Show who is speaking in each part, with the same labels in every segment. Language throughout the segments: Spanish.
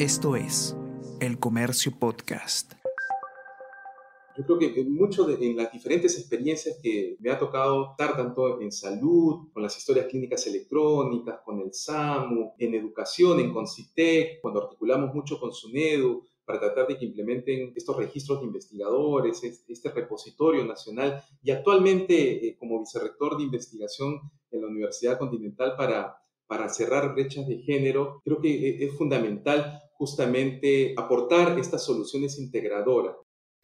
Speaker 1: Esto es El Comercio Podcast.
Speaker 2: Yo creo que mucho en las diferentes experiencias que me ha tocado estar tanto en salud, con las historias clínicas electrónicas, con el SAMU, en educación, en Concitec, cuando articulamos mucho con SUNEDU, para tratar de que implementen estos registros de investigadores, este repositorio nacional y actualmente eh, como vicerrector de investigación en la Universidad Continental para, para cerrar brechas de género, creo que eh, es fundamental justamente aportar estas soluciones integradoras.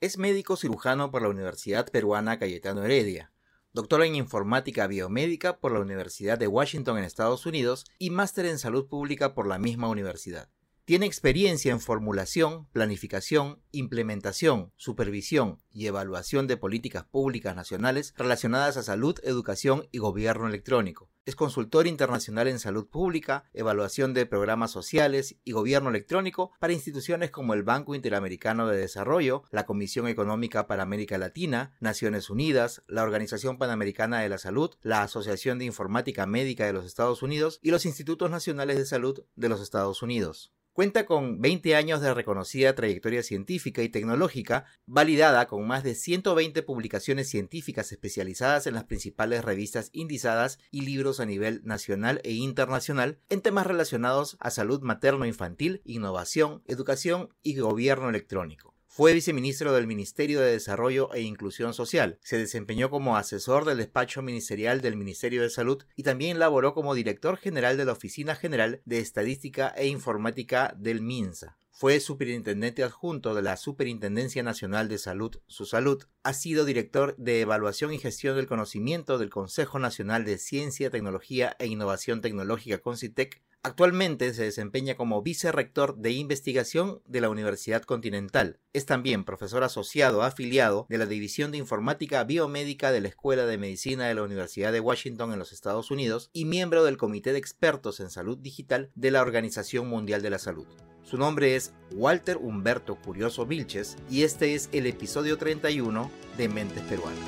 Speaker 3: Es médico cirujano por la Universidad Peruana Cayetano Heredia, doctor en informática biomédica por la Universidad de Washington en Estados Unidos y máster en salud pública por la misma universidad. Tiene experiencia en formulación, planificación, implementación, supervisión y evaluación de políticas públicas nacionales relacionadas a salud, educación y gobierno electrónico. Es consultor internacional en salud pública, evaluación de programas sociales y gobierno electrónico para instituciones como el Banco Interamericano de Desarrollo, la Comisión Económica para América Latina, Naciones Unidas, la Organización Panamericana de la Salud, la Asociación de Informática Médica de los Estados Unidos y los Institutos Nacionales de Salud de los Estados Unidos. Cuenta con 20 años de reconocida trayectoria científica y tecnológica, validada con más de 120 publicaciones científicas especializadas en las principales revistas indizadas y libros a nivel nacional e internacional en temas relacionados a salud materno-infantil, innovación, educación y gobierno electrónico. Fue viceministro del Ministerio de Desarrollo e Inclusión Social. Se desempeñó como asesor del despacho ministerial del Ministerio de Salud y también laboró como director general de la Oficina General de Estadística e Informática del MINSA. Fue superintendente adjunto de la Superintendencia Nacional de Salud, su salud. Ha sido director de Evaluación y Gestión del Conocimiento del Consejo Nacional de Ciencia, Tecnología e Innovación Tecnológica CONCITEC Actualmente se desempeña como vicerrector de investigación de la Universidad Continental. Es también profesor asociado afiliado de la División de Informática Biomédica de la Escuela de Medicina de la Universidad de Washington en los Estados Unidos y miembro del Comité de Expertos en Salud Digital de la Organización Mundial de la Salud. Su nombre es Walter Humberto Curioso Vilches y este es el episodio 31 de Mentes Peruanas.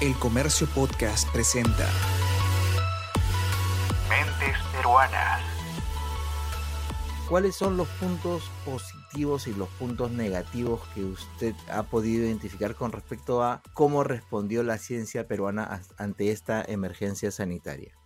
Speaker 1: El Comercio Podcast presenta
Speaker 3: ¿Cuáles son los puntos positivos y los puntos negativos que usted ha podido identificar con respecto a cómo respondió la ciencia peruana ante esta emergencia sanitaria?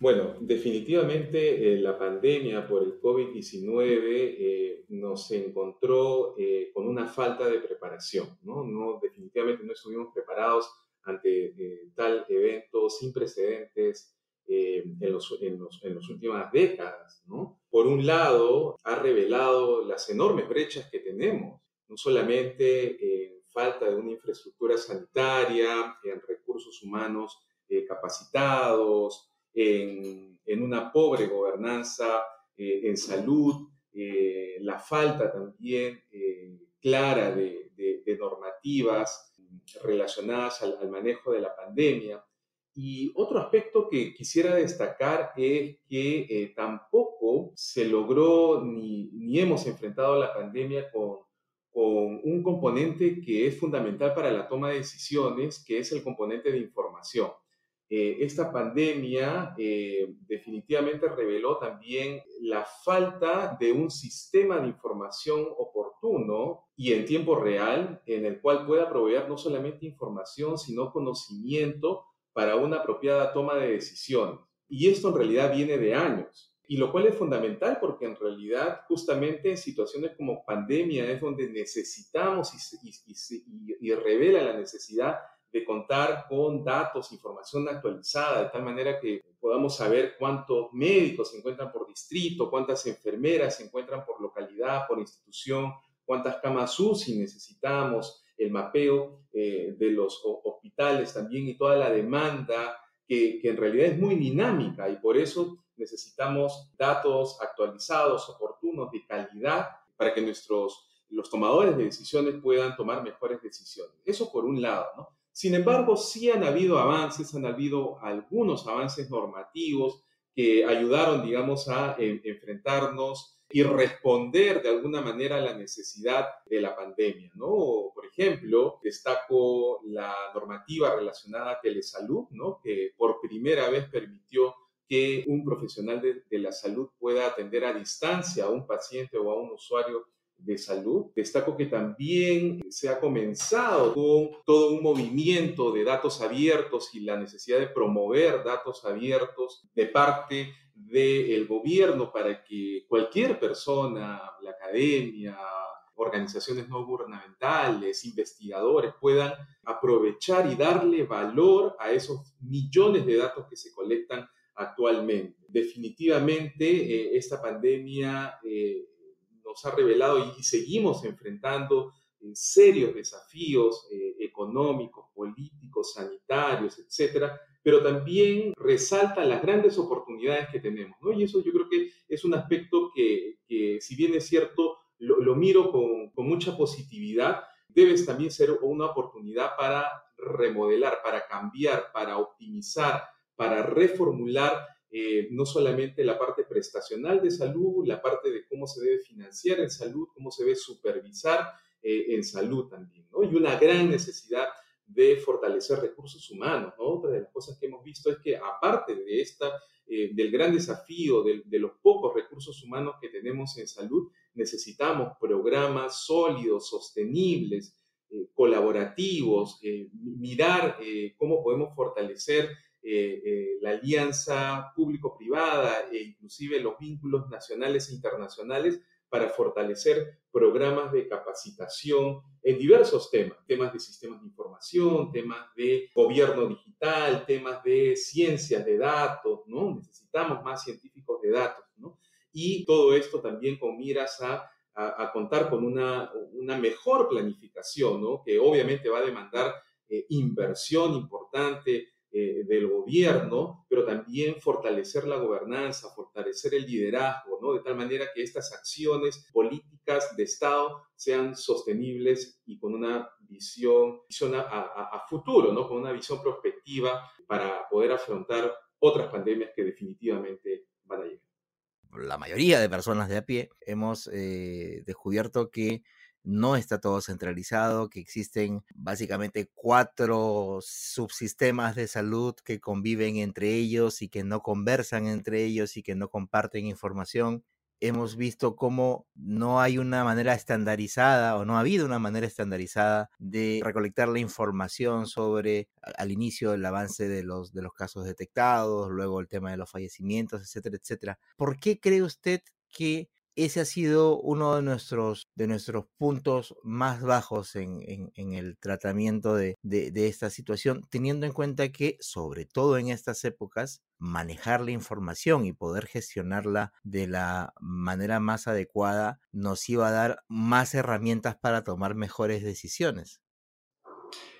Speaker 2: Bueno, definitivamente eh, la pandemia por el COVID-19 eh, nos encontró eh, con una falta de preparación, ¿no? no definitivamente no estuvimos preparados ante tal evento sin precedentes eh, en, los, en, las últimas décadas. Por un lado, ha revelado las enormes brechas que tenemos, no solamente en falta de una infraestructura sanitaria, en recursos humanos eh, capacitados, en, en, una pobre gobernanza eh, en salud, la falta también clara de, de, normativas relacionadas al, al manejo de la pandemia y otro aspecto que quisiera destacar es que eh, tampoco se logró ni, ni, hemos enfrentado la pandemia con, con un componente que es fundamental para la toma de decisiones, que es el componente de información. Eh, esta pandemia eh, definitivamente reveló también la falta de un sistema de información oportuno y en tiempo real en el cual pueda proveer no solamente información, sino conocimiento para una apropiada toma de decisiones. Y esto en realidad viene de años. Y lo cual es fundamental porque en realidad justamente en situaciones como pandemia es donde necesitamos y, revela la necesidad de contar con datos, información actualizada, de tal manera que podamos saber cuántos médicos se encuentran por distrito, cuántas enfermeras se encuentran por localidad, por institución, cuántas camas UCI necesitamos, el mapeo eh, de los hospitales también y toda la demanda que, que, en realidad es muy dinámica y por eso necesitamos datos actualizados, oportunos, de calidad, para que nuestros los tomadores de decisiones puedan tomar mejores decisiones. Eso por un lado, ¿no? Sin embargo, sí han habido avances, han habido algunos avances normativos que ayudaron, digamos, a enfrentarnos y responder de alguna manera a la necesidad de la pandemia, ¿no? Por ejemplo, destaco la normativa relacionada a telesalud, ¿no? Que por primera vez permitió que un profesional de la salud pueda atender a distancia a un paciente o a un usuario de salud. Destaco que también se ha comenzado con todo un movimiento de datos abiertos y la necesidad de promover datos abiertos de parte del gobierno para que cualquier persona, la academia, organizaciones no gubernamentales, investigadores puedan aprovechar y darle valor a esos millones de datos que se colectan actualmente. Definitivamente, eh, esta pandemia eh, nos ha revelado y, seguimos enfrentando eh, serios desafíos eh, económicos, políticos, sanitarios, etcétera, pero también resalta las grandes oportunidades que tenemos, ¿no? Y eso yo creo que es un aspecto que, si bien es cierto, lo, miro con, con, mucha positividad, debe también ser una oportunidad para remodelar, para cambiar, para optimizar, para reformular eh, no solamente la parte prestacional de salud, la parte de cómo se debe financiar en salud, cómo se debe supervisar eh, en salud también, ¿no? Y una gran necesidad de fortalecer recursos humanos, ¿no? Otra de las cosas que hemos visto es que aparte de esta, eh, del gran desafío de, de, los pocos recursos humanos que tenemos en salud, necesitamos programas sólidos, sostenibles, colaborativos, mirar cómo podemos fortalecer eh, eh, la alianza público-privada e inclusive los vínculos nacionales e internacionales para fortalecer programas de capacitación en diversos temas, temas de sistemas de información, temas de gobierno digital, temas de ciencias de datos, ¿no? Necesitamos más científicos de datos, ¿no? Y todo esto también con miras a, a, contar con una, una, mejor planificación, ¿no? Que obviamente va a demandar eh, inversión importante, eh, del gobierno, pero también fortalecer la gobernanza, fortalecer el liderazgo, ¿no? De tal manera que estas acciones políticas de Estado sean sostenibles y con una visión, a futuro, ¿no? Con una visión prospectiva para poder afrontar otras pandemias que definitivamente van a llegar
Speaker 3: la mayoría de personas de a pie hemos eh, descubierto que no está todo centralizado, que existen básicamente cuatro subsistemas de salud que conviven entre ellos y que no conversan entre ellos y que no comparten información. Hemos visto cómo no hay una manera estandarizada o no ha habido una manera estandarizada de recolectar la información sobre al inicio el avance de los, de los casos detectados, luego el tema de los fallecimientos, etcétera, etcétera. ¿Por qué cree usted que ese ha sido uno de nuestros, de nuestros puntos más bajos en, el tratamiento de, esta situación, teniendo en cuenta que, sobre todo en estas épocas, manejar la información y poder gestionarla de la manera más adecuada nos iba a dar más herramientas para tomar mejores decisiones.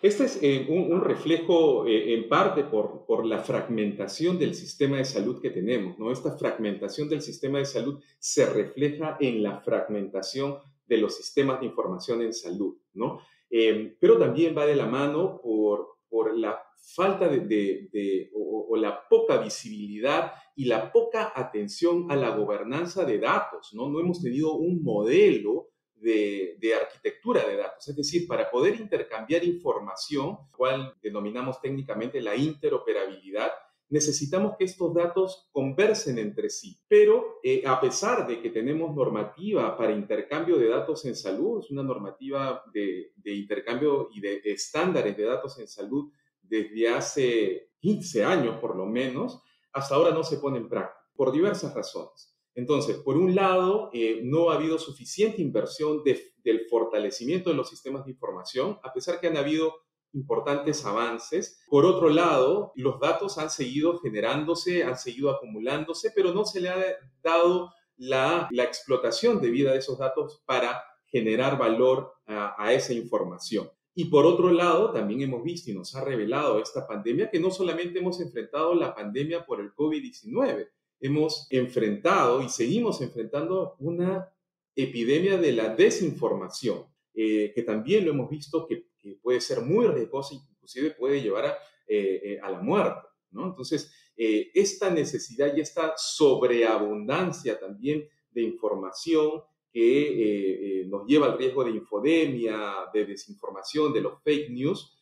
Speaker 2: Este es eh, un, reflejo eh, en parte por, por, la fragmentación del sistema de salud que tenemos, ¿no? Esta fragmentación del sistema de salud se refleja en la fragmentación de los sistemas de información en salud, ¿no? Eh, pero también va de la mano por, por la falta de, de, o, o, la poca visibilidad y la poca atención a la gobernanza de datos, ¿no? No hemos tenido un modelo de, arquitectura de datos, es decir, para poder intercambiar información, cual denominamos técnicamente la interoperabilidad, necesitamos que estos datos conversen entre sí. Pero eh, a pesar de que tenemos normativa para intercambio de datos en salud, es una normativa de, intercambio y de estándares de datos en salud desde hace 15 años por lo menos, hasta ahora no se pone en práctica, por diversas razones. Entonces, por un lado, eh, no ha habido suficiente inversión del fortalecimiento de los sistemas de información, a pesar que han habido importantes avances. Por otro lado, los datos han seguido generándose, han seguido acumulándose, pero no se le ha dado la, explotación debida de esos datos para generar valor a, a esa información. Y por otro lado, también hemos visto y nos ha revelado esta pandemia que no solamente hemos enfrentado la pandemia por el COVID-19, hemos enfrentado y seguimos enfrentando una epidemia de la desinformación, eh, que también lo hemos visto que, puede ser muy riesgosa, inclusive puede llevar a, eh, eh, a la muerte. ¿no? Entonces, esta necesidad y esta sobreabundancia también de información que nos lleva al riesgo de infodemia, de desinformación, de los fake news,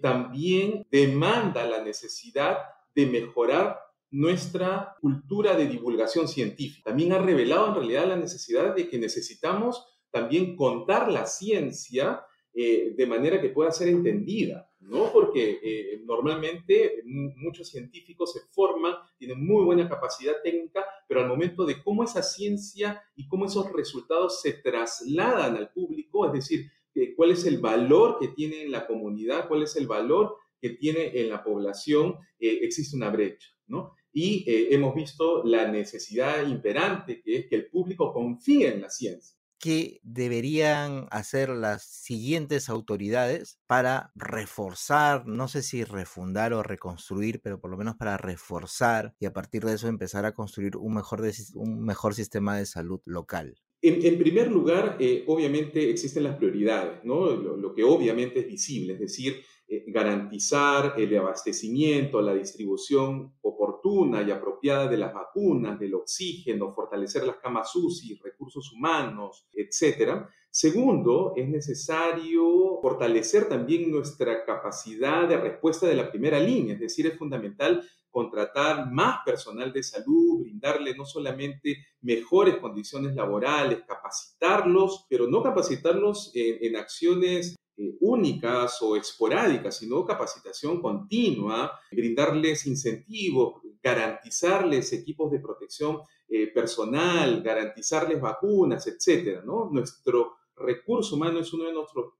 Speaker 2: también demanda la necesidad de mejorar nuestra cultura de divulgación científica. También ha revelado en realidad la necesidad de que necesitamos también contar la ciencia eh, de manera que pueda ser entendida, ¿no? Porque eh, normalmente muchos científicos se forman, tienen muy buena capacidad técnica, pero al momento de cómo esa ciencia y cómo esos resultados se trasladan al público, es decir, eh, cuál es el valor que tiene en la comunidad, cuál es el valor que tiene en la población, existe una brecha, ¿no? Y hemos visto la necesidad imperante que es que el público confíe en la ciencia
Speaker 3: qué deberían hacer las siguientes autoridades para reforzar, no sé si refundar o reconstruir, pero por lo menos para reforzar y a partir de eso empezar a construir un mejor, un mejor sistema de salud local?
Speaker 2: En, primer lugar, eh, obviamente existen las prioridades, ¿no? lo, que obviamente es visible, es decir, eh, garantizar el abastecimiento, la distribución oportuna y apropiada de las vacunas, del oxígeno, fortalecer las camas UCI, recursos humanos, etc. Segundo, es necesario fortalecer también nuestra capacidad de respuesta de la primera línea, es decir, es fundamental contratar más personal de salud, brindarle no solamente mejores condiciones laborales, capacitarlos, pero no capacitarlos en acciones eh, únicas o esporádicas, sino capacitación continua, brindarles incentivos, garantizarles equipos de protección eh, personal, garantizarles vacunas, etcétera, ¿no? Nuestro recurso humano es uno de nuestros,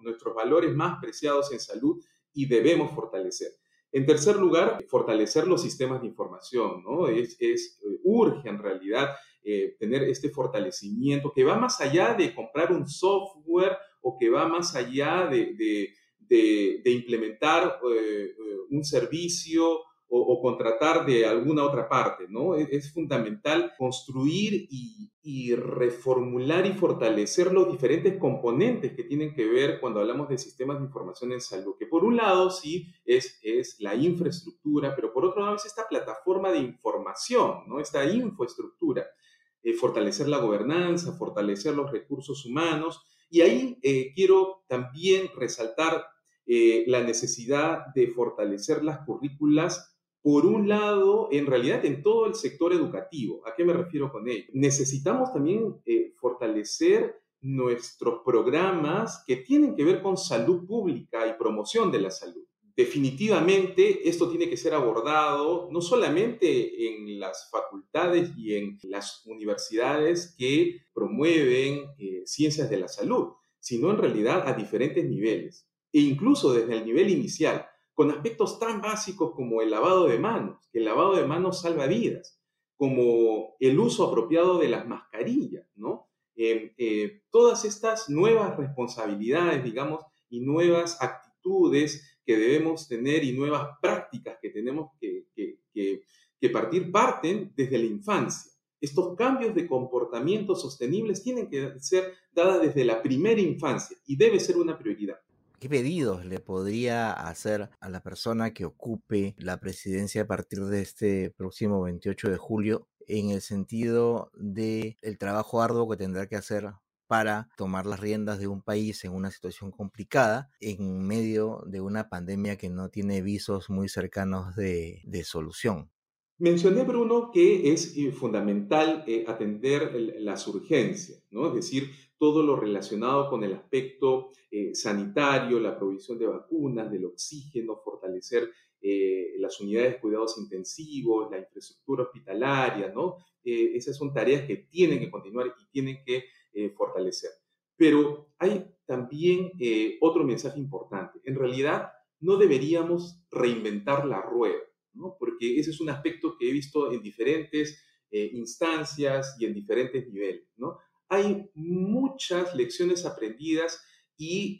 Speaker 2: nuestros valores más preciados en salud y debemos fortalecer. En tercer lugar, fortalecer los sistemas de información, ¿no? Es, es urge en realidad eh, tener este fortalecimiento que va más allá de comprar un software o que va más allá de, implementar eh, eh, un servicio o, contratar de alguna otra parte, ¿no? Es, fundamental construir y, reformular y fortalecer los diferentes componentes que tienen que ver cuando hablamos de sistemas de información en salud, que por un lado sí es, es la infraestructura, pero por otro lado es esta plataforma de información, ¿no? Esta infraestructura, eh, fortalecer la gobernanza, fortalecer los recursos humanos, y ahí eh, quiero también resaltar eh, la necesidad de fortalecer las currículas, por un lado, en realidad en todo el sector educativo. ¿A qué me refiero con ello? Necesitamos también eh, fortalecer nuestros programas que tienen que ver con salud pública y promoción de la salud definitivamente esto tiene que ser abordado no solamente en las facultades y en las universidades que promueven eh, ciencias de la salud, sino en realidad a diferentes niveles, e incluso desde el nivel inicial, con aspectos tan básicos como el lavado de manos, el lavado de manos salva vidas, como el uso apropiado de las mascarillas, ¿no? Eh, eh, todas estas nuevas responsabilidades, digamos, y nuevas actitudes que debemos tener y nuevas prácticas que tenemos que, que, partir parten desde la infancia. Estos cambios de comportamiento sostenibles tienen que ser dadas desde la primera infancia y debe ser una prioridad.
Speaker 3: ¿Qué pedidos le podría hacer a la persona que ocupe la presidencia a partir de este próximo 28 de julio en el sentido de el trabajo arduo que tendrá que hacer para tomar las riendas de un país en una situación complicada en medio de una pandemia que no tiene visos muy cercanos de, solución.
Speaker 2: Mencioné, Bruno, que es eh, fundamental eh, atender las urgencias, ¿no? es decir, todo lo relacionado con el aspecto eh, sanitario, la provisión de vacunas, del oxígeno, fortalecer las unidades de cuidados intensivos, la infraestructura hospitalaria, ¿no? esas son tareas que tienen que continuar y tienen que eh, fortalecer. Pero hay también eh, otro mensaje importante. En realidad, no deberíamos reinventar la rueda, ¿no? porque ese es un aspecto que he visto en diferentes eh, instancias y en diferentes niveles. ¿no? Hay muchas lecciones aprendidas y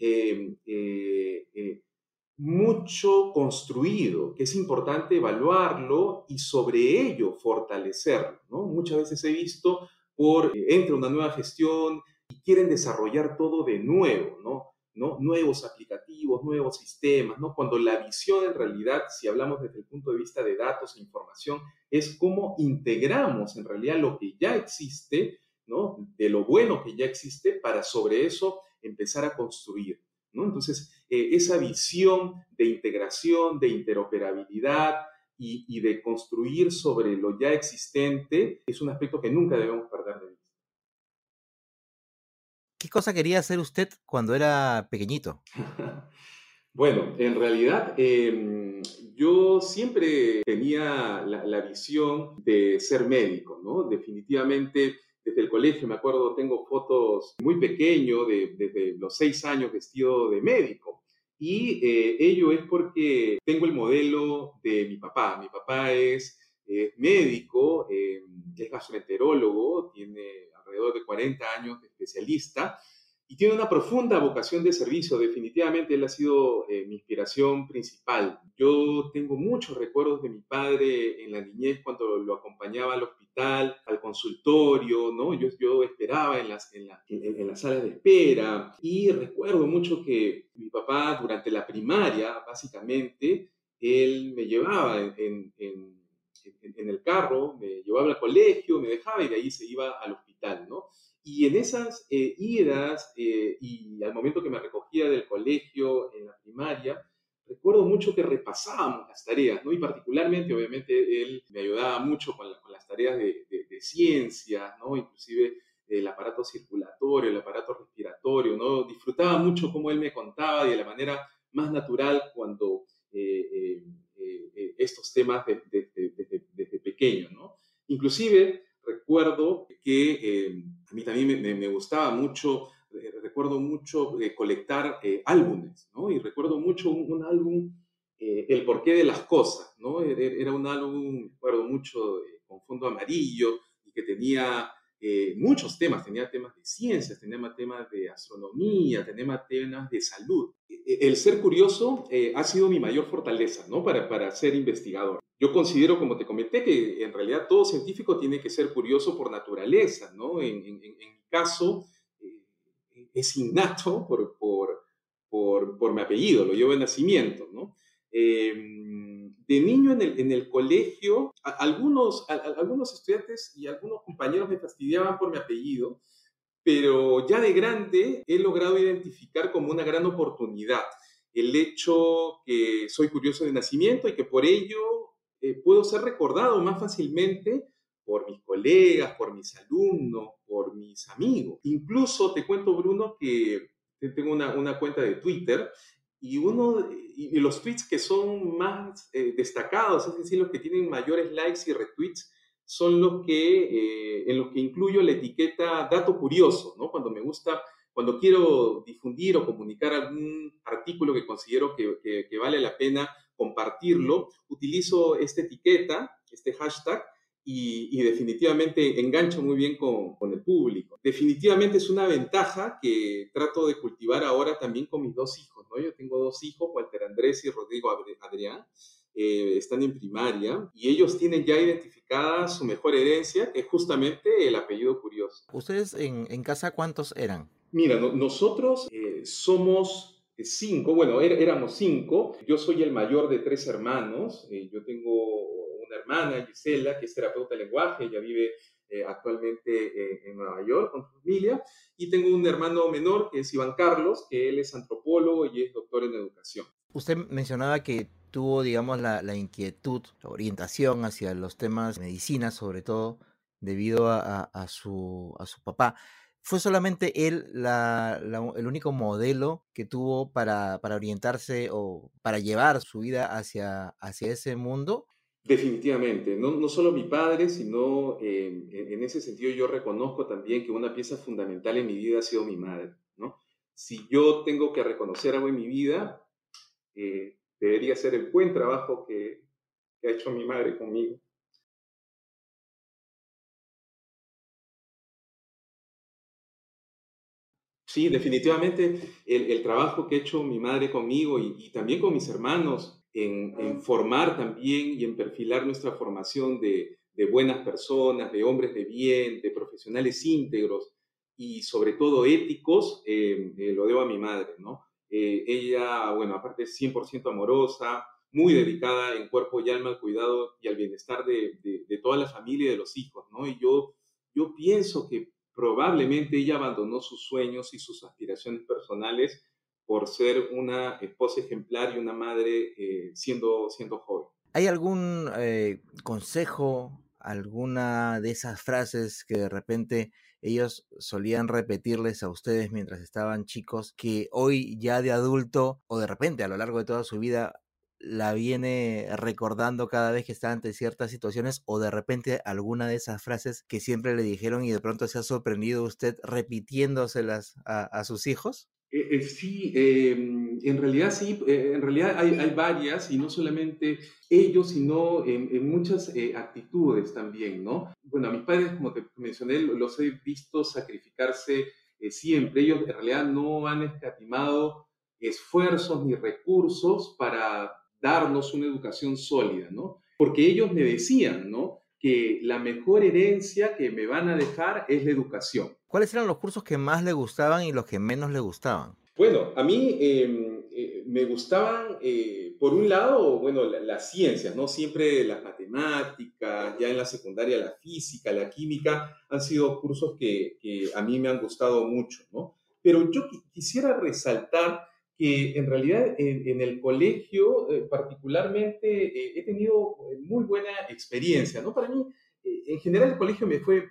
Speaker 2: mucho construido, que es importante evaluarlo y sobre ello fortalecerlo. Muchas veces he visto por eh, entra una nueva gestión y quieren desarrollar todo de nuevo, ¿no? ¿no? Nuevos aplicativos, nuevos sistemas, ¿no? Cuando la visión en realidad, si hablamos desde el punto de vista de datos e información, es cómo integramos en realidad lo que ya existe, ¿no? De lo bueno que ya existe para sobre eso empezar a construir, ¿no? Entonces, eh, esa visión de integración, de interoperabilidad, y, de construir sobre lo ya existente es un aspecto que nunca debemos perder de vista.
Speaker 3: ¿Qué cosa quería hacer usted cuando era pequeñito?
Speaker 2: bueno, en realidad em, yo siempre tenía la, visión de ser médico, ¿no? Definitivamente desde el colegio, me acuerdo, tengo fotos muy pequeño, de, desde los seis años vestido de médico. Y eh, ello es porque tengo el modelo de mi papá. Mi papá es médico, eh, es gastroenterólogo, tiene alrededor de 40 años de especialista y tiene una profunda vocación de servicio. Definitivamente él ha sido eh, mi inspiración principal. Yo tengo muchos recuerdos de mi padre en la niñez cuando lo acompañaba al hospital, al consultorio, ¿no? Yo, yo esperaba en las, en, la, en, las salas de espera y recuerdo mucho que mi papá durante la primaria, básicamente, él me llevaba en, en, en, el carro, me llevaba al colegio, me dejaba y de ahí se iba al hospital, ¿no? Y en esas eh, idas eh, y al momento que me recogía del colegio en la primaria, recuerdo mucho que repasábamos las tareas, ¿no? Y particularmente, obviamente, él me ayudaba mucho con, las tareas de, de, ciencia, ¿no? Inclusive el aparato circulatorio, el aparato respiratorio, ¿no? Disfrutaba mucho cómo él me contaba y de la manera más natural cuando eh, estos temas desde, desde pequeño, ¿no? Inclusive recuerdo que a mí también me, gustaba mucho, eh, recuerdo mucho eh, colectar eh, álbumes. Y recuerdo mucho un, álbum, El porqué de las cosas, ¿no? E, e, era un álbum, recuerdo mucho, con fondo amarillo que tenía muchos temas, tenía temas de ciencias, tenía temas de astronomía, tenía temas de salud. E, el ser curioso ha sido mi mayor fortaleza, ¿no? Para, para ser investigador. Yo considero, como te comenté, que en realidad todo científico tiene que ser curioso por naturaleza, ¿no? En, mi caso, eh, es innato por, por, por, por, mi apellido, lo llevo de nacimiento, ¿no? Em, de niño en el, colegio, algunos, algunos estudiantes y algunos compañeros me fastidiaban por mi apellido, pero ya de grande he logrado identificar como una gran oportunidad el hecho que soy curioso de nacimiento y que por ello eh, puedo ser recordado más fácilmente por mis colegas, por mis alumnos, por mis amigos. Incluso te cuento, Bruno, que tengo una, cuenta de Twitter y uno y los tweets que son más eh, destacados, es decir, los que tienen mayores likes y retweets, son los que eh, en los que incluyo la etiqueta dato curioso, ¿no? Cuando me gusta, cuando quiero difundir o comunicar algún artículo que considero que, que vale la pena compartirlo, utilizo esta etiqueta, este hashtag, y, definitivamente engancho muy bien con, el público. Definitivamente es una ventaja que trato de cultivar ahora también con mis dos hijos, ¿no? Yo tengo dos hijos, Walter Andrés y Rodrigo Adrián, eh, están en primaria y ellos tienen ya identificada su mejor herencia, que es justamente el apellido curioso.
Speaker 3: ¿Ustedes en, casa cuántos eran?
Speaker 2: Mira, nosotros eh, somos cinco, bueno, er, éramos cinco. Yo soy el mayor de tres hermanos. Eh, yo tengo una hermana, Gisela, que es terapeuta de lenguaje, ella vive eh, actualmente eh, en Nueva York con su familia. Y tengo un hermano menor, que es Iván Carlos, que él es antropólogo y es doctor en educación.
Speaker 3: Usted mencionaba que tuvo, digamos, la, inquietud, la orientación hacia los temas de medicina, sobre todo, debido a, su, a su papá. ¿Fue solamente él el único modelo que tuvo para, orientarse o para llevar su vida hacia, hacia ese mundo?
Speaker 2: Definitivamente, no, no solo mi padre, sino en, ese sentido yo reconozco también que una pieza fundamental en mi vida ha sido mi madre, ¿no? Si yo tengo que reconocer algo en mi vida, eh, debería ser el buen trabajo que ha hecho mi madre conmigo. Sí, definitivamente el, trabajo que ha hecho mi madre conmigo y, también con mis hermanos en, formar también y en perfilar nuestra formación de, buenas personas, de hombres de bien, de profesionales íntegros y sobre todo éticos, eh, eh, lo debo a mi madre, ¿no? Eh, ella, bueno, aparte es 100% amorosa, muy dedicada en cuerpo y alma al cuidado y al bienestar de, de, toda la familia y de los hijos, ¿no? Y yo, yo pienso que probablemente ella abandonó sus sueños y sus aspiraciones personales por ser una esposa ejemplar y una madre eh, siendo, siendo joven.
Speaker 3: ¿Hay algún eh, consejo, alguna de esas frases que de repente ellos solían repetirles a ustedes mientras estaban chicos, que hoy ya de adulto o de repente a lo largo de toda su vida la viene recordando cada vez que está ante ciertas situaciones o de repente alguna de esas frases que siempre le dijeron y de pronto se ha sorprendido usted repitiéndoselas a, sus hijos?
Speaker 2: Eh, eh, sí, em, en realidad sí, eh, en realidad hay, varias y no solamente ellos, sino en, muchas actitudes también, ¿no? Bueno, a mis padres, como te mencioné, los he visto sacrificarse siempre. Ellos en realidad no han escatimado esfuerzos ni recursos para darnos una educación sólida, ¿no? Porque ellos me decían, ¿no? Que la mejor herencia que me van a dejar es la educación.
Speaker 3: ¿Cuáles eran los cursos que más le gustaban y los que menos le gustaban?
Speaker 2: Bueno, a mí em, eh, me gustaban, eh, por un lado, bueno, las ciencias, ¿no? Siempre las matemáticas, ya en la secundaria la física, la química, han sido cursos que, que a mí me han gustado mucho, ¿no? Pero yo quisiera resaltar que en realidad en, el colegio eh, particularmente eh, he tenido eh, muy buena experiencia, ¿no? Para mí, en general el colegio me fue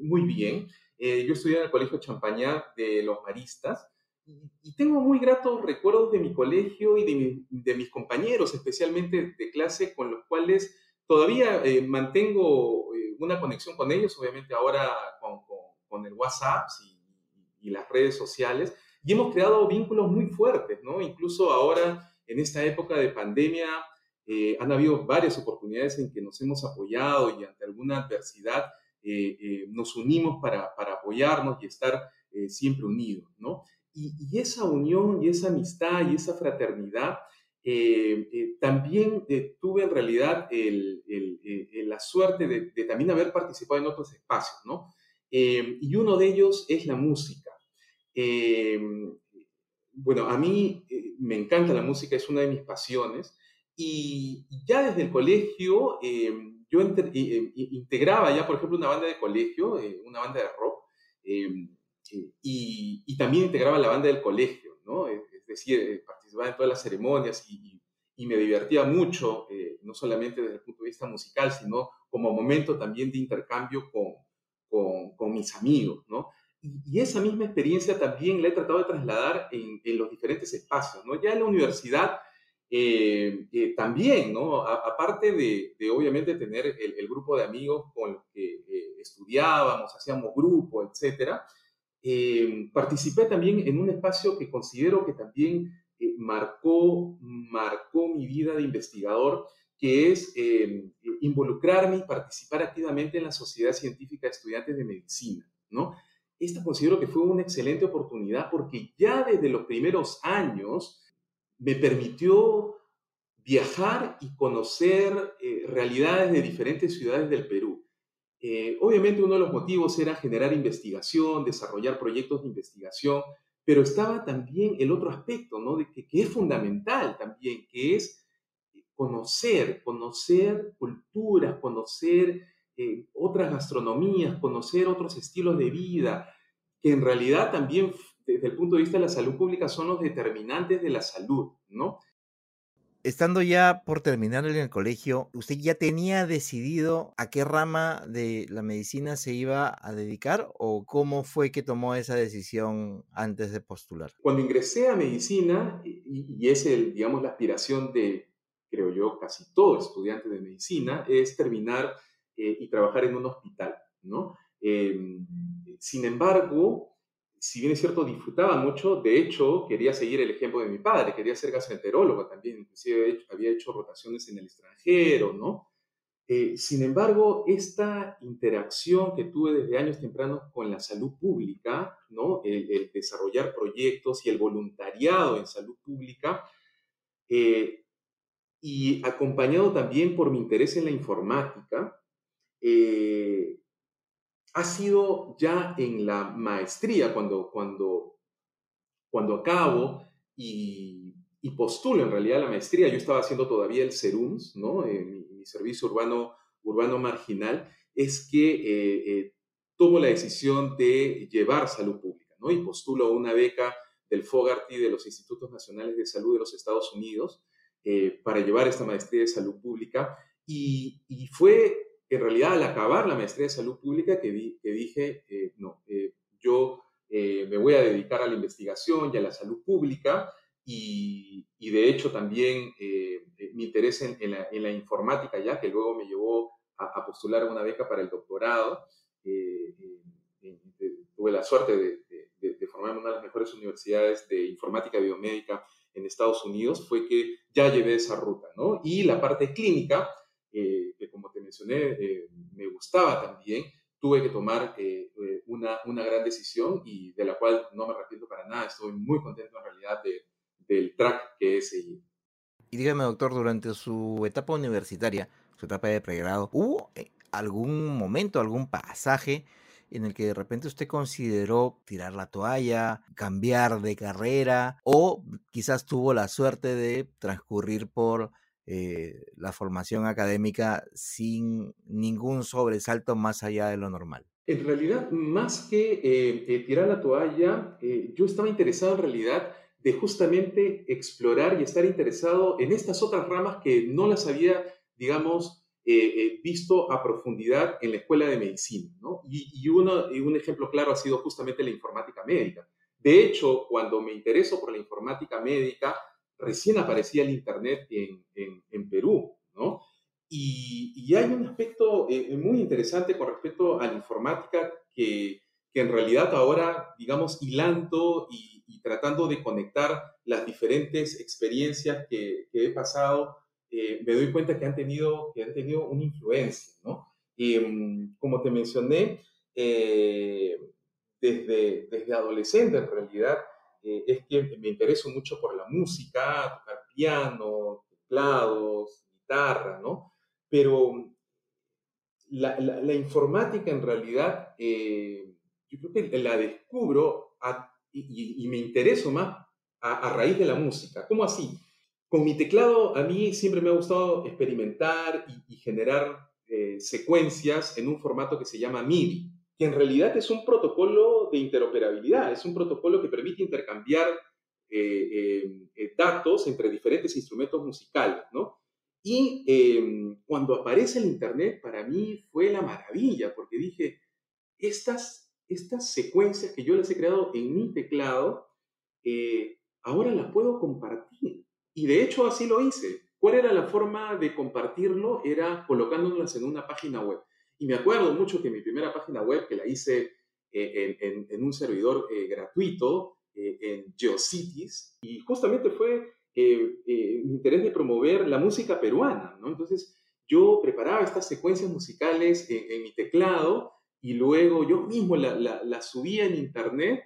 Speaker 2: muy bien. Yo estudié en el colegio Champañá de los Maristas y, tengo muy gratos recuerdos de mi colegio y de, de, mis compañeros, especialmente de clase, con los cuales todavía mantengo una conexión con ellos, obviamente ahora con, con, el WhatsApp y, y las redes sociales y hemos creado vínculos muy fuertes, ¿no? Incluso ahora, en esta época de pandemia, eh, han habido varias oportunidades en que nos hemos apoyado y ante alguna adversidad eh, eh, nos unimos para, para, apoyarnos y estar siempre unidos, ¿no? Y, esa unión y esa amistad y esa fraternidad, también tuve en realidad la suerte de, de, también haber participado en otros espacios, ¿no? y uno de ellos es la música. Bueno, a mí eh, me encanta la música, es una de mis pasiones. Y ya desde el colegio, em, yo em, integraba ya, por ejemplo, una banda de colegio, eh, una banda de rock, y, también integraba la banda del colegio, ¿no? Es decir, participaba en todas las ceremonias y, me divertía mucho, eh, no solamente desde el punto de vista musical, sino como momento también de intercambio con, con, con mis amigos, ¿no? Y, esa misma experiencia también la he tratado de trasladar en, los diferentes espacios, ¿no? Ya en la universidad eh, eh, también, ¿no? aparte de, obviamente tener el, grupo de amigos con los que eh, estudiábamos, hacíamos grupo, etcétera, participé también en un espacio que considero que también marcó, marcó mi vida de investigador, que es involucrarme y participar activamente en la Sociedad Científica de Estudiantes de Medicina, ¿no? esta considero que fue una excelente oportunidad porque ya desde los primeros años me permitió viajar y conocer eh, realidades de diferentes ciudades del Perú. Eh, obviamente uno de los motivos era generar investigación, desarrollar proyectos de investigación, pero estaba también el otro aspecto, ¿no? De que, es fundamental también, que es conocer, conocer culturas, conocer eh, otras gastronomías, conocer otros estilos de vida, que en realidad también desde el punto de vista de la salud pública son los determinantes de la salud, ¿no?
Speaker 3: Estando ya por terminar en el colegio, ¿usted ya tenía decidido a qué rama de la medicina se iba a dedicar o cómo fue que tomó esa decisión antes de postular?
Speaker 2: Cuando ingresé a medicina, y, es el, digamos, la aspiración de, creo yo, casi todo estudiante de medicina, es terminar eh, y trabajar en un hospital, ¿no? Em, sin embargo, si bien es cierto, disfrutaba mucho, de hecho, quería seguir el ejemplo de mi padre, quería ser gastroenterólogo también, inclusive había hecho rotaciones en el extranjero, ¿no? Eh, sin embargo, esta interacción que tuve desde años tempranos con la salud pública, ¿no? el, desarrollar proyectos y el voluntariado en salud pública, eh, y acompañado también por mi interés en la informática, eh, ha sido ya en la maestría, cuando, cuando, cuando acabo y, y postulo en realidad la maestría, yo estaba haciendo todavía el CERUMS, ¿no? mi, servicio urbano, urbano marginal, es que eh, eh, tomo la decisión de llevar salud pública, ¿no? Y postulo una beca del Fogarty de los Institutos Nacionales de Salud de los Estados Unidos, para llevar esta maestría de salud pública. Y, fue en realidad al acabar la maestría de salud pública que, que dije, no, yo me voy a dedicar a la investigación y a la salud pública y, de hecho también eh, eh, mi interés en, la, informática ya, que luego me llevó a, postular una beca para el doctorado. Eh, tuve la suerte de, de, formarme en una de las mejores universidades de informática biomédica en Estados Unidos, fue que ya llevé esa ruta, ¿no? Y la parte clínica, que como te mencioné, me gustaba también, tuve que tomar una, una gran decisión y de la cual no me arrepiento para nada. Estoy muy contento en realidad de, del track que he seguido.
Speaker 3: Y dígame, doctor, durante su etapa universitaria, su etapa de pregrado, ¿hubo eh, algún momento, algún pasaje en el que de repente usted consideró tirar la toalla, cambiar de carrera o quizás tuvo la suerte de transcurrir por eh, la formación académica sin ningún sobresalto más allá de lo normal?
Speaker 2: En realidad, más que eh, tirar la toalla, yo estaba interesado en realidad de justamente explorar y estar interesado en estas otras ramas que no las había, digamos, eh, eh, visto a profundidad en la escuela de medicina. ¿no? Y, uno, y un ejemplo claro ha sido justamente la informática médica. De hecho, cuando me intereso por la informática médica, recién aparecía el Internet en, Perú, ¿no? Y, hay un aspecto eh, muy interesante con respecto a la informática que, que en realidad ahora, digamos, hilando y, tratando de conectar las diferentes experiencias que, he pasado, eh, me doy cuenta que han tenido, que han tenido una influencia, ¿no? Mm, como te mencioné, eh, desde, desde adolescente en realidad, eh, es que me intereso mucho por la música, tocar piano, teclados, guitarra, ¿no? Pero la, la, informática en realidad, yo creo que la descubro y, me intereso más a, raíz de la música. ¿Cómo así? Con mi teclado a mí siempre me ha gustado experimentar y, generar eh, secuencias en un formato que se llama MIDI, que en realidad es un protocolo de interoperabilidad, es un protocolo que permite intercambiar eh, eh, datos entre diferentes instrumentos musicales, ¿no? Y em, cuando aparece el Internet, para mí fue la maravilla, porque dije, estas estas secuencias que yo les he creado en mi teclado, eh, ahora las puedo compartir. Y de hecho así lo hice. ¿Cuál era la forma de compartirlo? Era colocándolas en una página web. Y me acuerdo mucho que mi primera página web, que la hice eh, en, un servidor eh, gratuito en GeoCities, y justamente fue mi interés de promover la música peruana. ¿no? Entonces yo preparaba estas secuencias musicales en mi teclado y luego yo mismo la, la, subía en internet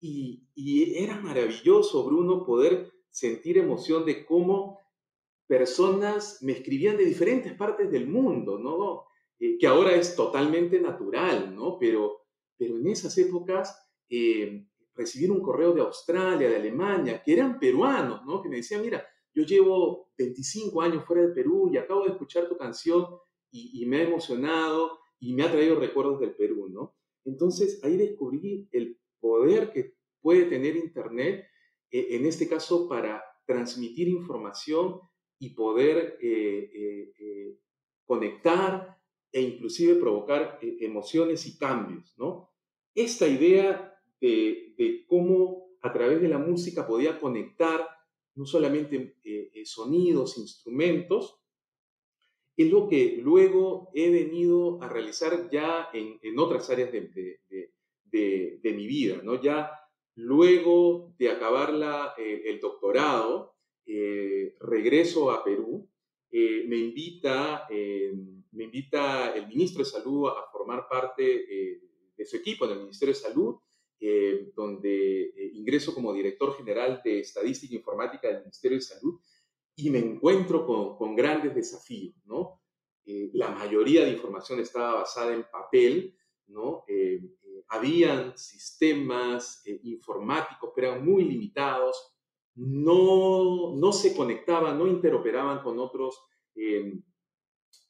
Speaker 2: y, era maravilloso, Bruno, poder sentir emoción de cómo personas me escribían de diferentes partes del mundo, ¿no? Eh, que ahora es totalmente natural, ¿no? Pero, pero en esas épocas eh, un correo de Australia, de Alemania, que eran peruanos, ¿no? Que me decían, mira, yo llevo 25 años fuera de Perú y acabo de escuchar tu canción y, me ha emocionado y me ha traído recuerdos del Perú, ¿no? Entonces ahí descubrí el poder que puede tener Internet, eh, en este caso para transmitir información y poder eh, eh, conectar e inclusive provocar emociones y cambios, ¿no? Esta idea de, cómo a través de la música podía conectar no solamente sonidos, instrumentos, es lo que luego he venido a realizar ya en, en otras áreas de, de, de, mi vida, ¿no? Ya luego de acabar la, eh, el doctorado, eh, regreso a Perú, eh, me, invita, me invita el ministro de Salud a formar parte de su equipo en el Ministerio de Salud, donde ingreso como director general de Estadística e Informática del Ministerio de Salud y me encuentro con, con grandes desafíos, ¿no? Eh, la mayoría de información estaba basada en papel, ¿no? Eh, eh, habían sistemas informáticos, pero eran muy limitados, no, no se conectaban, no interoperaban con otros,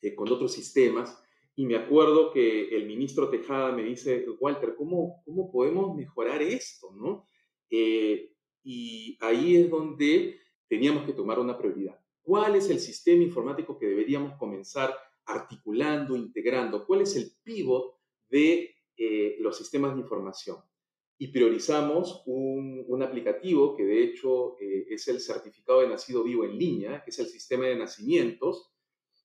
Speaker 2: em, con otros sistemas. Y me acuerdo que el ministro Tejada me dice, Walter, ¿cómo, cómo podemos mejorar esto? ¿no? y ahí es donde teníamos que tomar una prioridad. ¿Cuál es el sistema informático que deberíamos comenzar articulando, integrando? ¿Cuál es el pivot de eh, los sistemas de información? Y priorizamos un, aplicativo que de hecho eh, es el certificado de nacido vivo en línea, que es el sistema de nacimientos,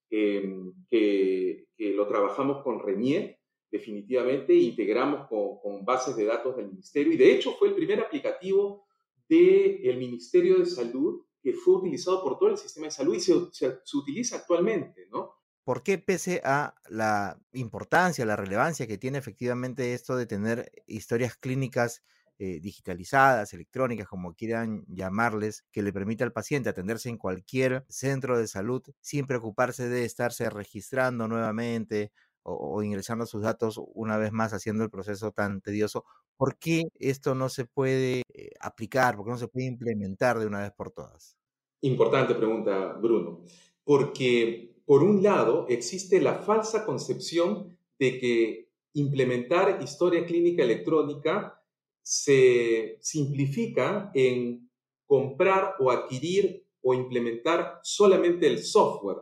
Speaker 2: em, que, lo trabajamos con Renier definitivamente, integramos con, bases de datos del ministerio y de hecho fue el primer aplicativo del Ministerio de Salud que fue utilizado por todo el sistema de salud y se, se, utiliza actualmente, ¿no?
Speaker 3: ¿Por qué pese a la importancia, la relevancia que tiene efectivamente esto de tener historias clínicas eh, digitalizadas, electrónicas, como quieran llamarles, que le permita al paciente atenderse en cualquier centro de salud sin preocuparse de estarse registrando nuevamente o, ingresando sus datos una vez más haciendo el proceso tan tedioso, ¿por qué esto no se puede eh, aplicar, por qué no se puede implementar de una vez por todas?
Speaker 2: Importante pregunta, Bruno, porque por un lado existe la falsa concepción de que implementar historia clínica electrónica se simplifica en comprar o adquirir o implementar solamente el software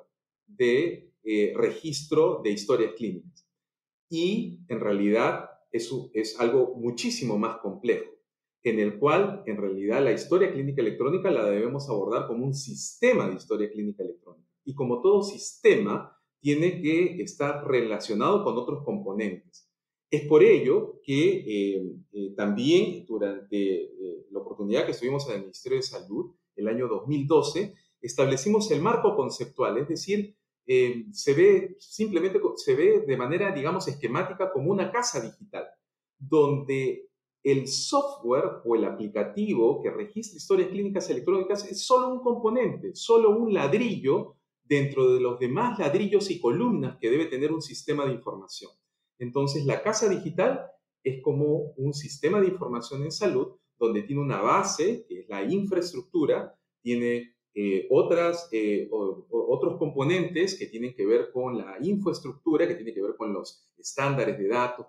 Speaker 2: de eh, registro de historias clínicas. Y en realidad eso es algo muchísimo más complejo, en el cual en realidad la historia clínica electrónica la debemos abordar como un sistema de historia clínica electrónica. Y como todo sistema, tiene que estar relacionado con otros componentes. Es por ello que eh, eh, también durante la oportunidad que estuvimos en el Ministerio de Salud, el año 2012, establecimos el marco conceptual, es decir, eh, se ve simplemente, se ve de manera, digamos, esquemática como una casa digital, donde el software o el aplicativo que registra historias clínicas electrónicas es solo un componente, solo un ladrillo dentro de los demás ladrillos y columnas que debe tener un sistema de información. Entonces, la casa digital es como un sistema de información en salud donde tiene una base, que es la infraestructura, tiene eh, otras, eh, otros componentes que tienen que ver con la infraestructura, que tienen que ver con los estándares de datos,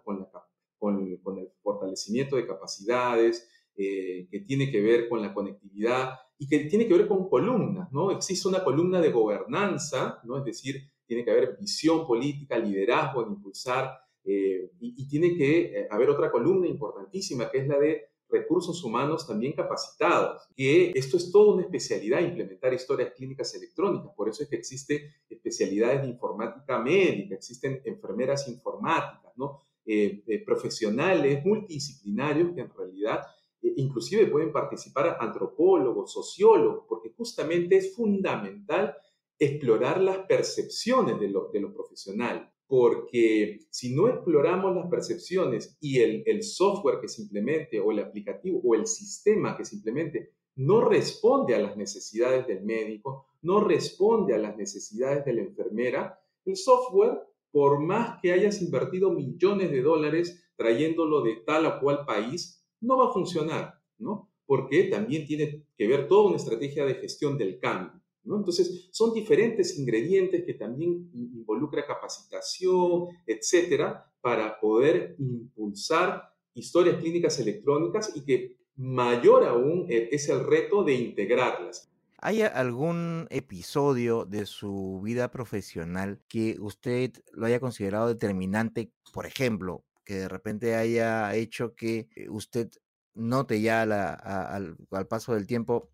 Speaker 2: con el fortalecimiento de capacidades, eh, que tiene que ver con la conectividad y que tiene que ver con columnas, ¿no? Existe una columna de gobernanza, ¿no? Es decir, tiene que haber visión política, liderazgo en impulsar, y, y, tiene que haber otra columna importantísima, que es la de recursos humanos también capacitados, que esto es toda una especialidad, implementar historias clínicas electrónicas, por eso es que existen especialidades de informática médica, existen enfermeras informáticas, ¿no? Eh, eh, profesionales multidisciplinarios que en realidad eh, inclusive pueden participar antropólogos, sociólogos, porque justamente es fundamental explorar las percepciones de los profesionales porque si no exploramos las percepciones y el, software que se implemente o el aplicativo o el sistema que se implemente no responde a las necesidades del médico, no responde a las necesidades de la enfermera, el software, por más que hayas invertido millones de dólares trayéndolo de tal o cual país, no va a funcionar, ¿no? Porque también tiene que ver toda una estrategia de gestión del cambio. Entonces, son diferentes ingredientes que también involucra capacitación, etcétera, para poder impulsar historias clínicas electrónicas y que mayor aún e, es el reto de integrarlas.
Speaker 3: ¿Hay algún episodio de su vida profesional que usted lo haya considerado determinante, por ejemplo, que de repente haya hecho que usted note ya al paso del tiempo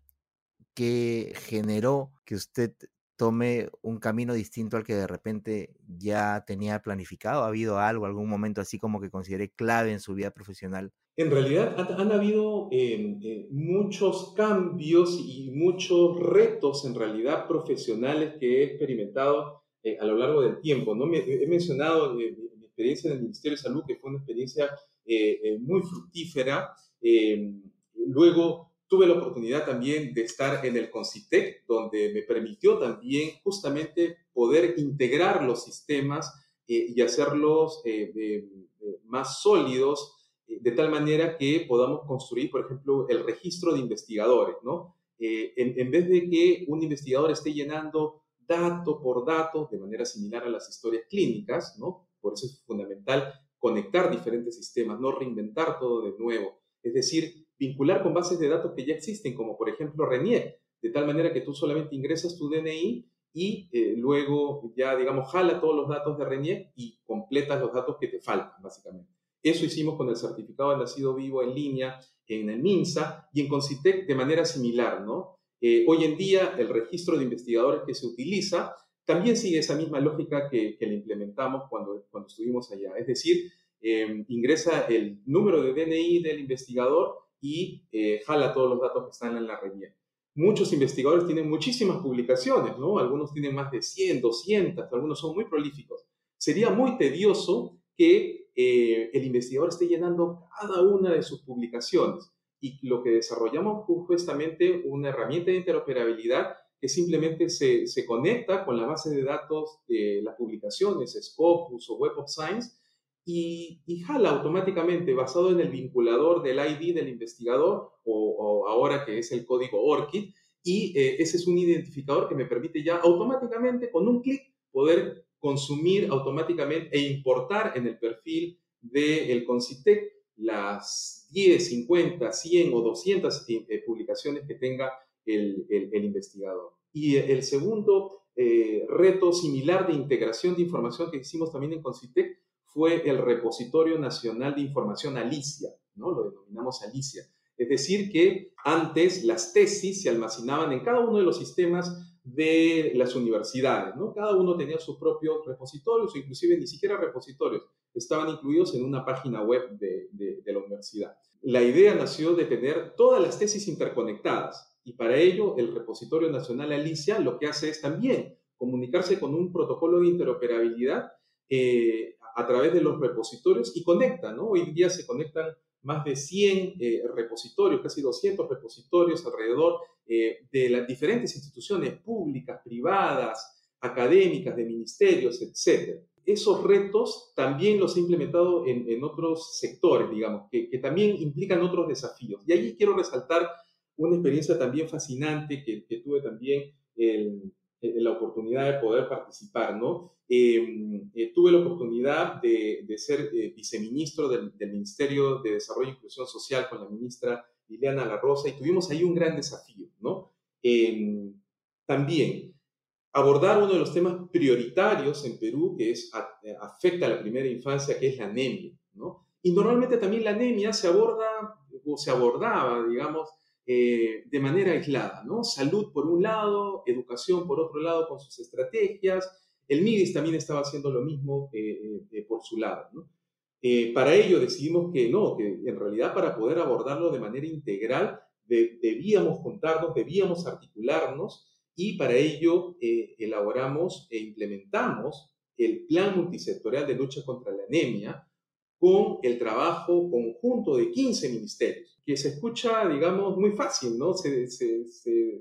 Speaker 3: que generó que usted tome un camino distinto al que de repente ya tenía planificado? ¿Ha habido algo, algún momento así como que considere clave en su vida profesional?
Speaker 2: En realidad han, habido em, eh, muchos cambios y muchos retos en realidad profesionales que he experimentado eh, a lo largo del tiempo. ¿no? Me, he mencionado eh, mi experiencia en el Ministerio de Salud, que fue una experiencia muy fructífera. Em, luego Tuve la oportunidad también de estar en el Concitec, donde me permitió también justamente poder integrar los sistemas eh, y hacerlos eh, más sólidos, eh, de tal manera que podamos construir, por ejemplo, el registro de investigadores, ¿no? En, en, vez de que un investigador esté llenando dato por dato de manera similar a las historias clínicas, ¿no? Por eso es fundamental conectar diferentes sistemas, no reinventar todo de nuevo. Es decir, vincular con bases de datos que ya existen, como por ejemplo Renier. de tal manera que tú solamente ingresas tu DNI y eh, luego ya, digamos, jala todos los datos de RENIEC y completas los datos que te faltan, básicamente. Eso hicimos con el certificado de nacido vivo en línea en el MINSA y en Concitec de manera similar, ¿no? Eh, hoy en día el registro de investigadores que se utiliza también sigue esa misma lógica que, que le implementamos cuando, cuando estuvimos allá. Es decir, em, ingresa el número de DNI del investigador y eh, jala todos los datos que están en la RENIEC muchos investigadores tienen muchísimas publicaciones, ¿no? Algunos tienen más de 100, 200, algunos son muy prolíficos. Sería muy tedioso que eh, el investigador esté llenando cada una de sus publicaciones. Y lo que desarrollamos fue justamente una herramienta de interoperabilidad que simplemente se, se conecta con la base de datos de las publicaciones, Scopus o Web of Science, y, jala automáticamente basado en el vinculador del ID del investigador o, ahora que es el código ORCID y eh, ese es un identificador que me permite ya automáticamente con un clic poder consumir automáticamente e importar en el perfil del el Concitec las 10, 50, 100 o 200 eh, publicaciones que tenga el, el, investigador. Y el segundo eh, reto similar de integración de información que hicimos también en Concitec fue el Repositorio Nacional de Información Alicia, ¿no? Lo denominamos Alicia. Es decir, que antes las tesis se almacenaban en cada uno de los sistemas de las universidades, ¿no? Cada uno tenía sus propios repositorios, o inclusive ni siquiera repositorios, estaban incluidos en una página web de, la universidad. La idea nació de tener todas las tesis interconectadas y para ello el Repositorio Nacional Alicia lo que hace es también comunicarse con un protocolo de interoperabilidad eh, a través de los repositorios y conectan, ¿no? Hoy en día se conectan más de 100 eh, repositorios, casi 200 repositorios alrededor eh, de las diferentes instituciones públicas, privadas, académicas, de ministerios, etc. Esos retos también los he implementado en, otros sectores, digamos, que, también implican otros desafíos. Y allí quiero resaltar una experiencia también fascinante que, que tuve también el, la oportunidad de poder participar, ¿no? Em, eh, tuve la oportunidad de, ser eh, viceministro del, Ministerio de Desarrollo e Inclusión Social con la ministra Liliana La Rosa y tuvimos ahí un gran desafío, ¿no? Em, también abordar uno de los temas prioritarios en Perú que es, afecta a la primera infancia, que es la anemia, ¿no? Y normalmente también la anemia se aborda o se abordaba, digamos, eh, de manera aislada, ¿no? Salud por un lado, educación por otro lado con sus estrategias. El MIDIS también estaba haciendo lo mismo eh, eh, por su lado, ¿no? para ello decidimos que no, que en realidad para poder abordarlo de manera integral debíamos juntarnos, debíamos articularnos y para ello elaboramos e implementamos el Plan Multisectorial de Lucha contra la Anemia, con el trabajo conjunto de 15 ministerios, que se escucha, digamos, muy fácil, ¿no? Se, se,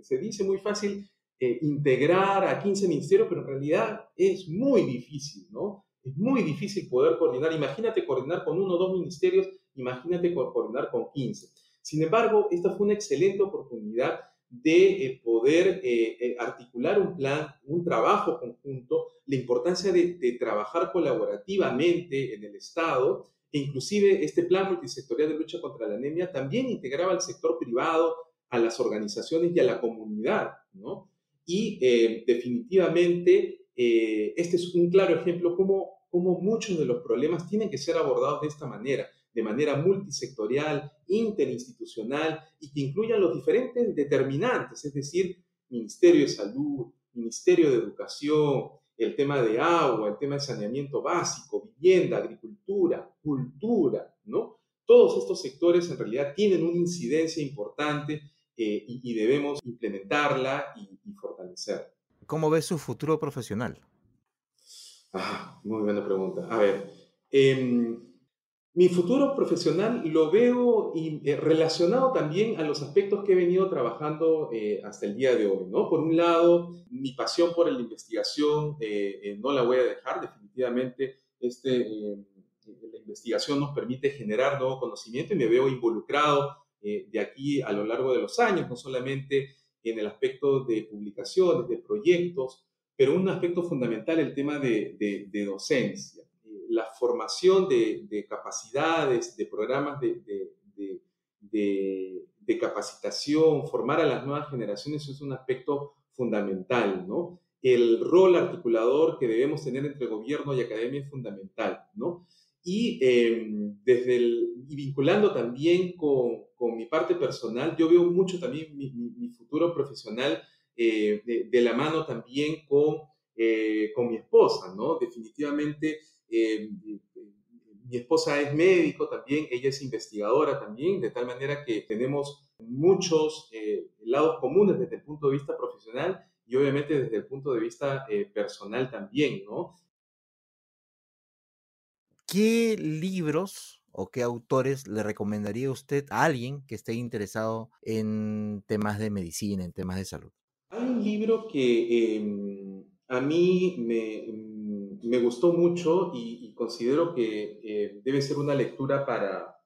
Speaker 2: se, dice muy fácil eh, integrar a 15 ministerios, pero en realidad es muy difícil, ¿no? Es muy difícil poder coordinar. Imagínate coordinar con uno o dos ministerios, imagínate coordinar con 15. Sin embargo, esta fue una excelente oportunidad de eh, poder eh, articular un plan, un trabajo conjunto, la importancia de, trabajar colaborativamente en el Estado e inclusive este plan multisectorial de lucha contra la anemia también integraba al sector privado, a las organizaciones y a la comunidad, ¿no? Y eh, definitivamente eh, este es un claro ejemplo cómo, cómo muchos de los problemas tienen que ser abordados de esta manera, de manera multisectorial, interinstitucional y que incluyan los diferentes determinantes, es decir, Ministerio de Salud, Ministerio de Educación, el tema de agua, el tema de saneamiento básico, vivienda, agricultura, cultura, ¿no? Todos estos sectores en realidad tienen una incidencia importante eh, y, debemos implementarla y, fortalecerla.
Speaker 3: ¿Cómo ves su futuro profesional?
Speaker 2: Ah, muy buena pregunta. A ver, em, mi futuro profesional lo veo eh, relacionado también a los aspectos que he venido trabajando eh, hasta el día de hoy, ¿no? Por un lado, mi pasión por la investigación eh, no la voy a dejar, definitivamente este, la investigación nos permite generar nuevo conocimiento y me veo involucrado de aquí a lo largo de los años, no solamente en el aspecto de publicaciones, de proyectos, pero un aspecto fundamental, el tema de, de docencia la formación de, capacidades, de programas de, capacitación, formar a las nuevas generaciones es un aspecto fundamental. El rol articulador que debemos tener entre gobierno y academia es fundamental. Y, em, el, vinculando también con, mi parte personal, yo veo mucho también mi, futuro profesional eh, de, la mano también con, eh, mi esposa. Definitivamente, em, mi esposa es médico también, ella es investigadora también, de tal manera que tenemos muchos eh, lados comunes desde el punto de vista profesional y obviamente desde el punto de vista personal también, ¿no?
Speaker 3: ¿Qué libros o qué autores le recomendaría usted a alguien que esté interesado en temas de medicina, en temas de salud?
Speaker 2: Hay un libro que em, a mí me, me, gustó mucho y, considero que eh, debe ser una lectura para,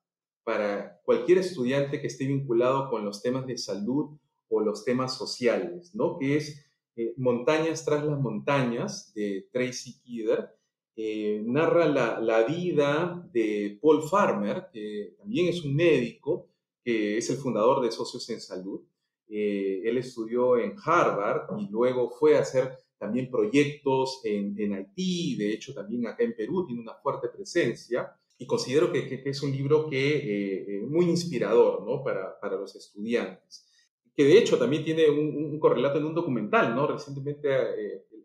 Speaker 2: para cualquier estudiante que esté vinculado con los temas de salud o los temas sociales, ¿no? Que es eh, Montañas tras las montañas de Tracy Kidder eh, narra la, vida de Paul Farmer, que también es un médico, que es el fundador de Socios en Salud. Eh, él estudió en Harvard y luego fue a hacer también proyectos en, Haití, de hecho también acá en Perú tiene una fuerte presencia y considero que, es un libro que, eh, muy inspirador ¿no? para, para, los estudiantes, que de hecho también tiene un, correlato en un documental, ¿no? recientemente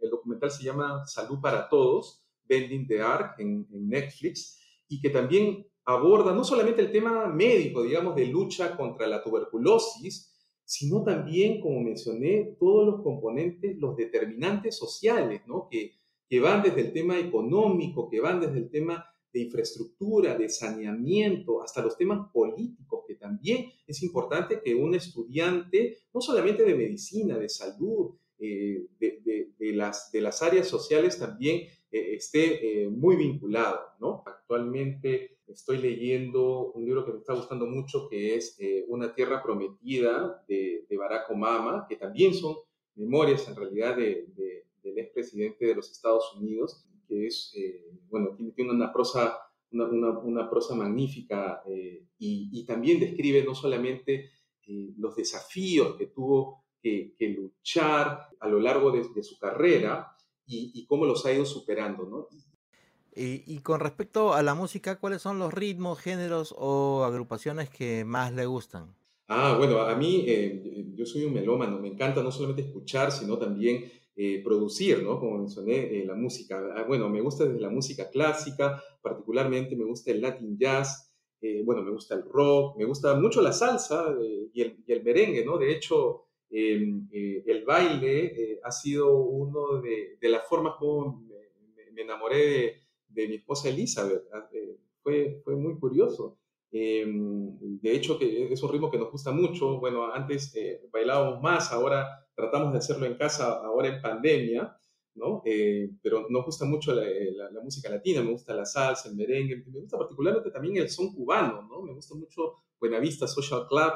Speaker 2: el documental se llama Salud para Todos, Bending the Arc en, Netflix y que también aborda no solamente el tema médico, digamos, de lucha contra la tuberculosis, sino también, como mencioné, todos los componentes, los determinantes sociales, ¿no? Que, que van desde el tema económico, que van desde el tema de infraestructura, de saneamiento, hasta los temas políticos, que también es importante que un estudiante, no solamente de medicina, de salud, eh, de, las, de las áreas sociales, también eh, esté eh, muy vinculado, ¿no? Actualmente estoy leyendo un libro que me está gustando mucho, que es eh, Una tierra prometida de, Barack Obama, que también son memorias en realidad de, del expresidente de los Estados Unidos, que es, bueno, tiene, una prosa, una, una, prosa magnífica y, y, también describe no solamente los desafíos que tuvo que, que, luchar a lo largo de, de su carrera, y, cómo los ha ido superando, ¿no?
Speaker 3: Y, con respecto a la música, ¿cuáles son los ritmos, géneros o agrupaciones que más le gustan?
Speaker 2: Ah, bueno, a mí eh, yo soy un melómano, me encanta no solamente escuchar, sino también eh, producir, ¿no? Como mencioné, eh, la música. Ah, bueno, me gusta desde la música clásica, particularmente me gusta el Latin jazz, bueno, me gusta el rock, me gusta mucho la salsa y el, y, el, merengue, ¿no? De hecho, eh, el baile eh, ha sido uno de, las formas como me, enamoré de, mi esposa Elizabeth. Ah, eh, fue, fue muy curioso. Em, de hecho, que es un ritmo que nos gusta mucho. Bueno, antes bailábamos más, ahora tratamos de hacerlo en casa, ahora en pandemia, ¿no? pero nos gusta mucho la, la, música latina, me gusta la salsa, el merengue, me gusta particularmente también el son cubano, ¿no? Me gusta mucho Buenavista Social Club,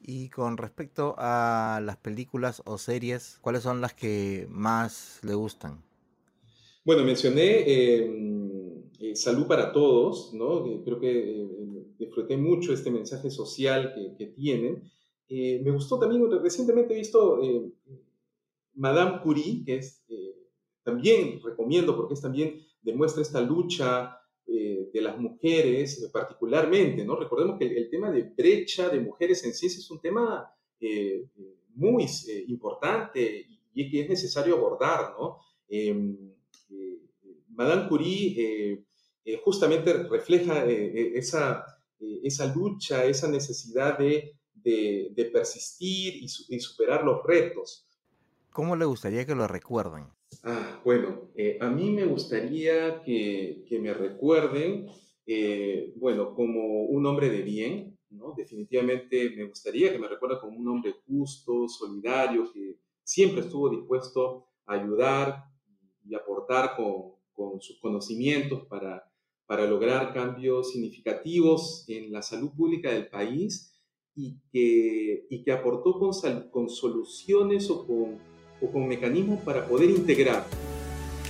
Speaker 3: y con respecto a las películas o series, ¿cuáles son las que más le gustan?
Speaker 2: Bueno, mencioné em, eh, Salud para Todos, ¿no? creo que eh, disfruté mucho este mensaje social que, que tienen. Eh, me gustó también, recientemente he visto Madame Curie, que es, también recomiendo porque es también demuestra esta lucha eh, de las mujeres particularmente, ¿no? Recordemos que el, tema de brecha de mujeres en ciencia es un tema eh, muy eh, importante y, que es necesario abordar, ¿no? Em, Madame Curie justamente refleja esa, esa lucha, esa necesidad de, de, persistir y superar los retos.
Speaker 3: ¿Cómo le gustaría que lo recuerden?
Speaker 2: Ah, bueno, eh, a mí me gustaría que, que me recuerden, eh, bueno, como un hombre de bien, ¿no? Definitivamente me gustaría que me recuerden como un hombre justo, solidario, que siempre estuvo dispuesto a ayudar y aportar con, con sus conocimientos para, para lograr cambios significativos en la salud pública del país y que, y que aportó con, con soluciones o con o con mecanismos para poder integrar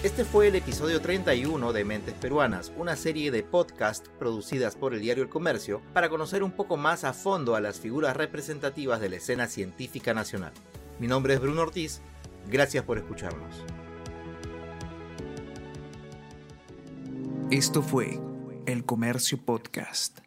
Speaker 3: Este fue el episodio 31 de Mentes Peruanas, una serie de podcast producidas por el diario El Comercio para conocer un poco más a fondo a las figuras representativas de la escena científica nacional. Mi nombre es Bruno Ortiz, gracias por escucharnos.
Speaker 1: Esto fue El Comercio Podcast.